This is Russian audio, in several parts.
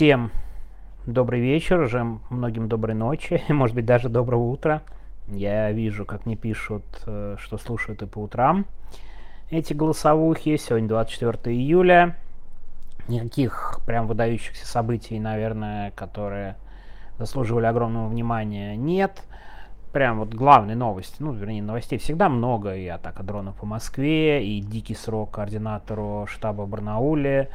Всем добрый вечер, уже многим доброй ночи, может быть даже доброго утра. Я вижу, как мне пишут, э, что слушают и по утрам эти голосовухи. Сегодня 24 июля. Никаких прям выдающихся событий, наверное, которые заслуживали огромного внимания, нет. Прям вот главной новости, ну, вернее, новостей всегда много, и атака дронов по Москве, и дикий срок координатору штаба Барнауле,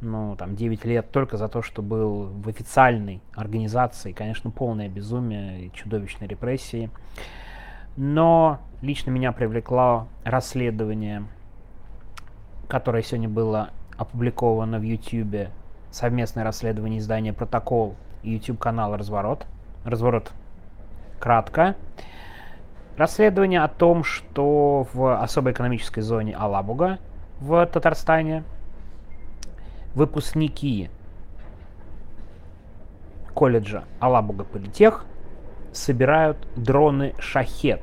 ну, там, 9 лет только за то, что был в официальной организации, конечно, полное безумие и чудовищные репрессии. Но лично меня привлекло расследование, которое сегодня было опубликовано в YouTube, совместное расследование издания «Протокол» и YouTube-канала «Разворот». «Разворот» кратко. Расследование о том, что в особой экономической зоне Алабуга в Татарстане выпускники колледжа Алабуга Политех собирают дроны Шахет.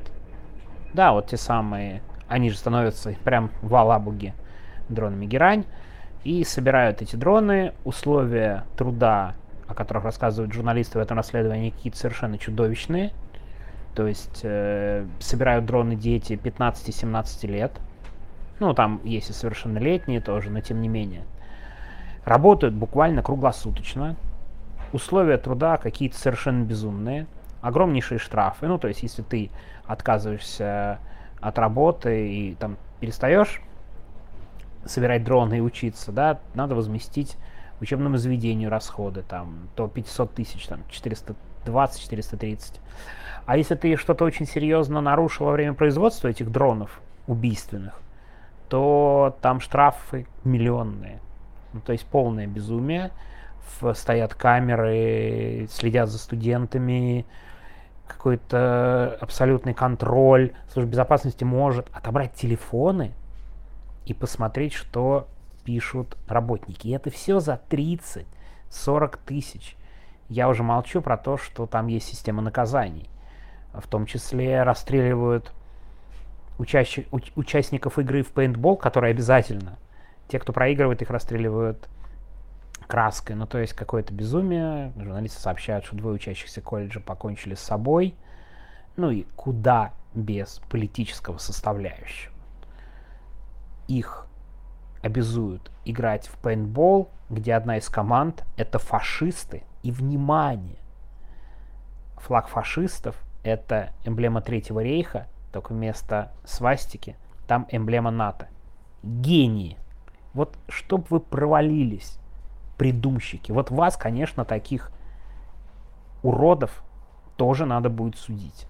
Да, вот те самые, они же становятся прям в Алабуге дронами Герань. И собирают эти дроны. Условия труда, о которых рассказывают журналисты в этом расследовании, какие-то совершенно чудовищные. То есть э, собирают дроны дети 15-17 лет. Ну, там есть и совершеннолетние тоже, но тем не менее. Работают буквально круглосуточно. Условия труда какие-то совершенно безумные. Огромнейшие штрафы. Ну, то есть, если ты отказываешься от работы и там перестаешь собирать дроны и учиться, да, надо возместить учебному заведению расходы, там, то 500 тысяч, там, 420-430. А если ты что-то очень серьезно нарушил во время производства этих дронов убийственных, то там штрафы миллионные. Ну, то есть полное безумие. В, стоят камеры, следят за студентами, какой-то абсолютный контроль. Служба безопасности может отобрать телефоны и посмотреть, что пишут работники. И это все за 30-40 тысяч. Я уже молчу про то, что там есть система наказаний. В том числе расстреливают учащих, участников игры в пейнтбол, которые обязательно те, кто проигрывает, их расстреливают краской. Ну, то есть какое-то безумие. Журналисты сообщают, что двое учащихся колледжа покончили с собой. Ну и куда без политического составляющего. Их обязуют играть в пейнтбол, где одна из команд — это фашисты. И, внимание, флаг фашистов — это эмблема Третьего рейха, только вместо свастики там эмблема НАТО. Гении! Вот чтоб вы провалились, придумщики. Вот вас, конечно, таких уродов тоже надо будет судить.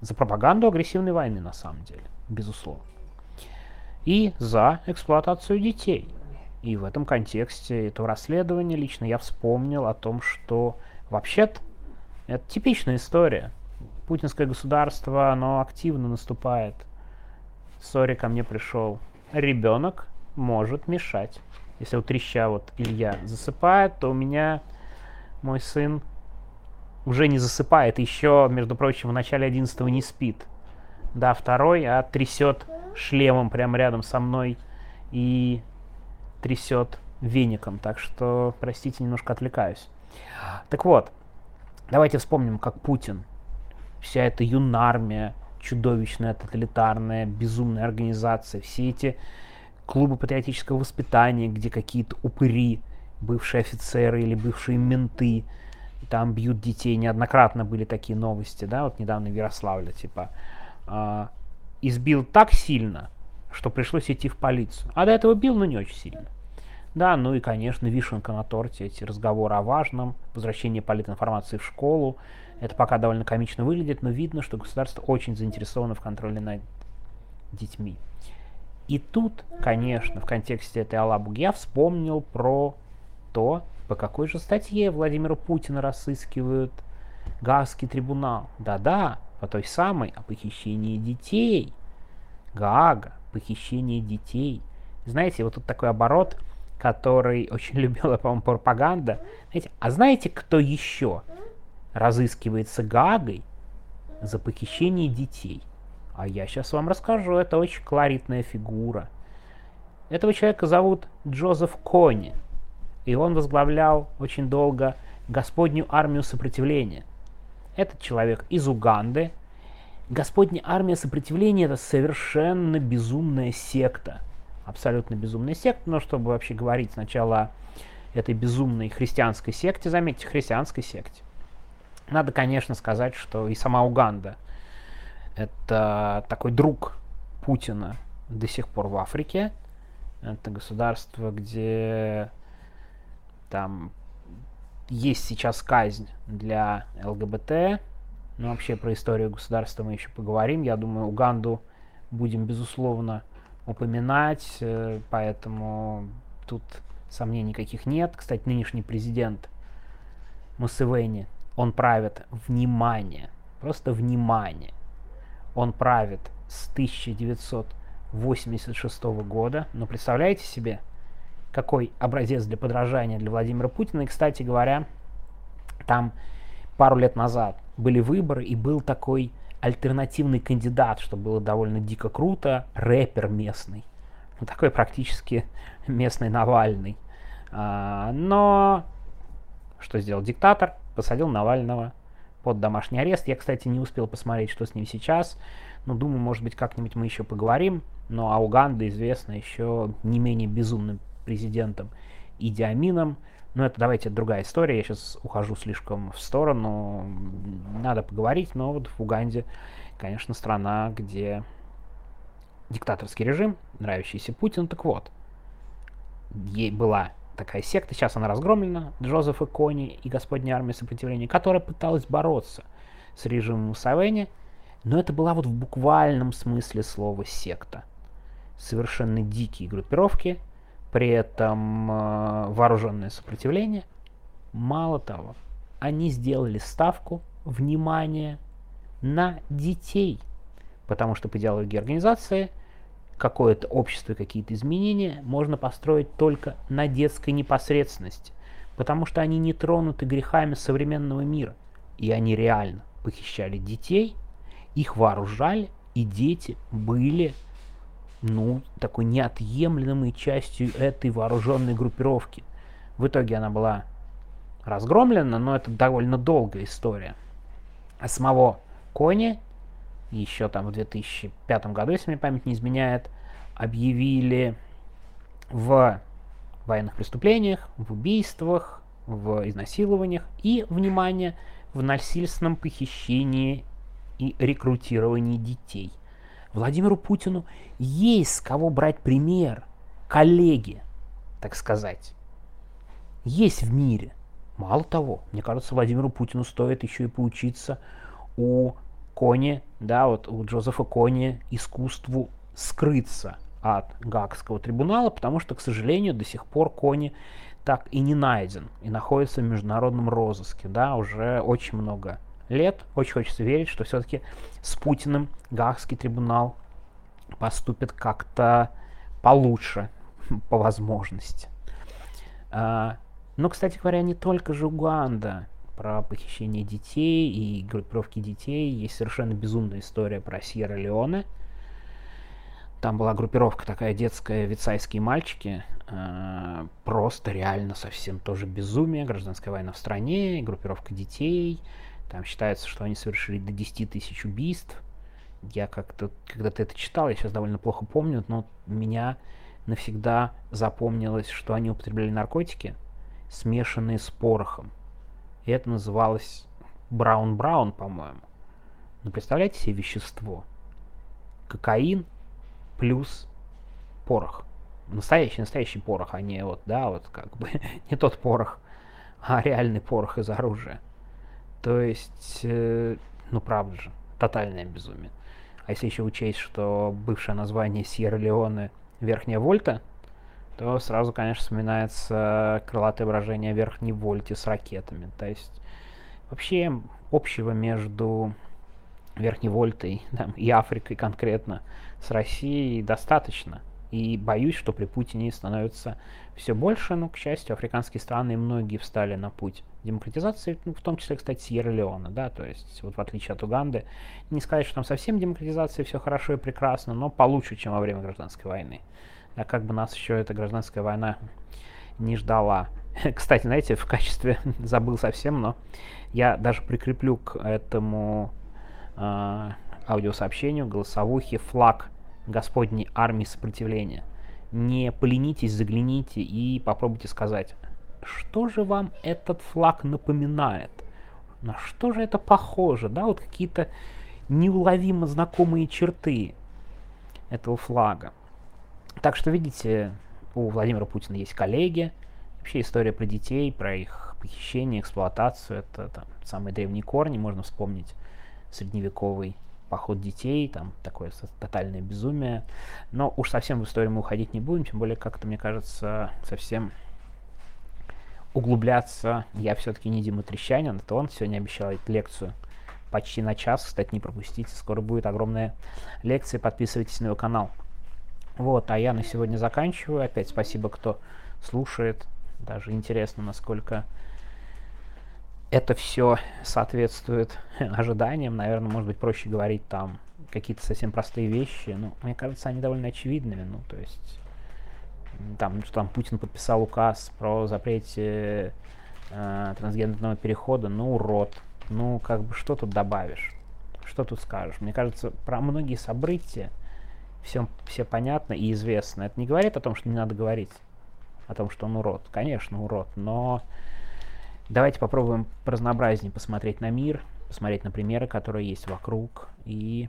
За пропаганду агрессивной войны, на самом деле, безусловно. И за эксплуатацию детей. И в этом контексте этого расследования лично я вспомнил о том, что вообще-то это типичная история. Путинское государство, оно активно наступает. Сори, ко мне пришел ребенок, может мешать. Если у треща вот Илья засыпает, то у меня мой сын уже не засыпает, еще, между прочим, в начале 11 не спит. Да, второй, а трясет шлемом прямо рядом со мной и трясет веником. Так что, простите, немножко отвлекаюсь. Так вот, давайте вспомним, как Путин, вся эта юнармия, чудовищная, тоталитарная, безумная организация, все эти клубы патриотического воспитания, где какие-то упыри, бывшие офицеры или бывшие менты, там бьют детей. Неоднократно были такие новости, да, вот недавно в Ярославле, типа, э, избил так сильно, что пришлось идти в полицию. А до этого бил, но не очень сильно. Да, ну и, конечно, вишенка на торте, эти разговоры о важном, возвращение политинформации в школу. Это пока довольно комично выглядит, но видно, что государство очень заинтересовано в контроле над детьми. И тут, конечно, в контексте этой Алабуги я вспомнил про то, по какой же статье Владимира Путина рассыскивают Гаагский трибунал. Да-да, по той самой о похищении детей. Гаага, похищение детей. Знаете, вот тут такой оборот, который очень любила, по-моему, пропаганда. Знаете, а знаете, кто еще разыскивается Гаагой за похищение детей? А я сейчас вам расскажу, это очень колоритная фигура. Этого человека зовут Джозеф Кони. и он возглавлял очень долго Господню армию сопротивления. Этот человек из Уганды. Господня армия сопротивления это совершенно безумная секта. Абсолютно безумная секта, но чтобы вообще говорить сначала этой безумной христианской секте, заметьте, христианской секте, надо, конечно, сказать, что и сама Уганда это такой друг Путина до сих пор в Африке. Это государство, где там есть сейчас казнь для ЛГБТ. Но вообще про историю государства мы еще поговорим. Я думаю, Уганду будем, безусловно, упоминать, э, поэтому тут сомнений никаких нет. Кстати, нынешний президент Мусевени, он правит внимание, просто внимание. Он правит с 1986 года. Но представляете себе, какой образец для подражания для Владимира Путина. И, кстати говоря, там пару лет назад были выборы, и был такой альтернативный кандидат, что было довольно дико круто, рэпер местный. Ну, такой практически местный Навальный. А, но что сделал диктатор? Посадил Навального под домашний арест. Я, кстати, не успел посмотреть, что с ним сейчас. Но думаю, может быть, как-нибудь мы еще поговорим. Но а Уганда известна еще не менее безумным президентом Иди Амином. Но это давайте другая история. Я сейчас ухожу слишком в сторону. Надо поговорить, но вот в Уганде, конечно, страна, где диктаторский режим, нравящийся Путин. Так вот, ей была такая секта, сейчас она разгромлена, Джозефа Кони и Господня армия сопротивления, которая пыталась бороться с режимом Муссавени, но это была вот в буквальном смысле слова секта. Совершенно дикие группировки, при этом э, вооруженное сопротивление. Мало того, они сделали ставку, внимание, на детей, потому что по идеологии организации какое-то общество, какие-то изменения можно построить только на детской непосредственности, потому что они не тронуты грехами современного мира, и они реально похищали детей, их вооружали, и дети были ну, такой неотъемлемой частью этой вооруженной группировки. В итоге она была разгромлена, но это довольно долгая история. А самого Кони еще там в 2005 году, если мне память не изменяет, объявили в военных преступлениях, в убийствах, в изнасилованиях и, внимание, в насильственном похищении и рекрутировании детей. Владимиру Путину есть с кого брать пример, коллеги, так сказать. Есть в мире. Мало того, мне кажется, Владимиру Путину стоит еще и поучиться у Кони, да, вот у Джозефа Кони искусству скрыться от Гаагского трибунала, потому что, к сожалению, до сих пор Кони так и не найден и находится в международном розыске, да, уже очень много лет. Очень хочется верить, что все-таки с Путиным Гаагский трибунал поступит как-то получше, по возможности. А, но, кстати говоря, не только же Уганда про похищение детей и группировки детей. Есть совершенно безумная история про Сьерра-Леоне. Там была группировка такая детская, вицайские мальчики. Э, просто реально совсем тоже безумие. Гражданская война в стране, группировка детей. Там считается, что они совершили до 10 тысяч убийств. Я как-то, когда-то это читал, я сейчас довольно плохо помню, но меня навсегда запомнилось, что они употребляли наркотики, смешанные с порохом. И это называлось Браун-Браун, по-моему. Ну, представляете себе вещество? Кокаин плюс порох. Настоящий, настоящий порох, а не вот, да, вот как бы не тот порох, а реальный порох из оружия. То есть, э, ну правда же, тотальное безумие. А если еще учесть, что бывшее название Сьерра-Леоне Верхняя Вольта, то сразу, конечно, вспоминается крылатое выражение Верхней Вольте с ракетами. То есть, вообще, общего между Верхней Вольтой да, и Африкой конкретно с Россией достаточно. И боюсь, что при Путине становится все больше, но, к счастью, африканские страны многие встали на путь демократизации, ну, в том числе, кстати, Сьерра-Леона, да, то есть, вот в отличие от Уганды, не сказать, что там совсем демократизация, все хорошо и прекрасно, но получше, чем во время гражданской войны. А как бы нас еще эта гражданская война не ждала Кстати, знаете, в качестве, забыл совсем, но я даже прикреплю к этому э, аудиосообщению голосовухи флаг Господней армии сопротивления. Не поленитесь, загляните и попробуйте сказать, что же вам этот флаг напоминает? На что же это похоже? Да, вот какие-то неуловимо знакомые черты этого флага. Так что, видите, у Владимира Путина есть коллеги. Вообще история про детей, про их похищение, эксплуатацию, это там, самые древние корни. Можно вспомнить средневековый поход детей, там такое тотальное безумие. Но уж совсем в историю мы уходить не будем, тем более как-то, мне кажется, совсем углубляться. Я все-таки не Дима Трещанин, это он сегодня обещал лекцию почти на час. Кстати, не пропустите, скоро будет огромная лекция, подписывайтесь на его канал. Вот, а я на сегодня заканчиваю. Опять спасибо, кто слушает. Даже интересно, насколько это все соответствует ожиданиям. Наверное, может быть, проще говорить там какие-то совсем простые вещи. Ну, мне кажется, они довольно очевидными. Ну, то есть, там, что там Путин подписал указ про запрете э, трансгендерного перехода. Ну, урод. Ну, как бы, что тут добавишь? Что тут скажешь? Мне кажется, про многие события всем все понятно и известно. Это не говорит о том, что не надо говорить о том, что он урод. Конечно, урод, но давайте попробуем разнообразнее посмотреть на мир, посмотреть на примеры, которые есть вокруг, и,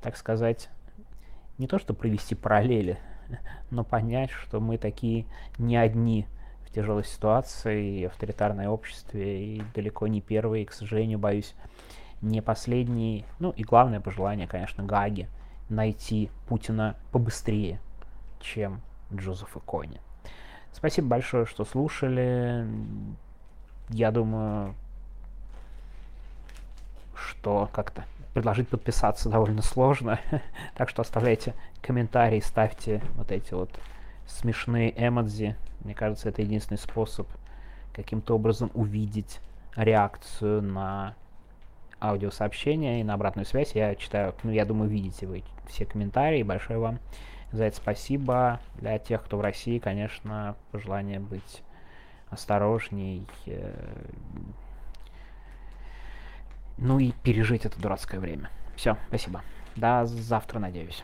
так сказать, не то что провести параллели, но понять, что мы такие не одни в тяжелой ситуации, и авторитарное обществе, и далеко не первые, и, к сожалению, боюсь, не последние. Ну и главное пожелание, конечно, Гаги – найти Путина побыстрее, чем Джозефа Кони. Спасибо большое, что слушали. Я думаю, что как-то предложить подписаться довольно сложно. так что оставляйте комментарии, ставьте вот эти вот смешные эмодзи. Мне кажется, это единственный способ каким-то образом увидеть реакцию на аудиосообщения и на обратную связь. Я читаю, ну, я думаю, видите вы все комментарии. Большое вам за это спасибо. Для тех, кто в России, конечно, пожелание быть осторожней. Э, ну и пережить это дурацкое время. Все, спасибо. До завтра, надеюсь.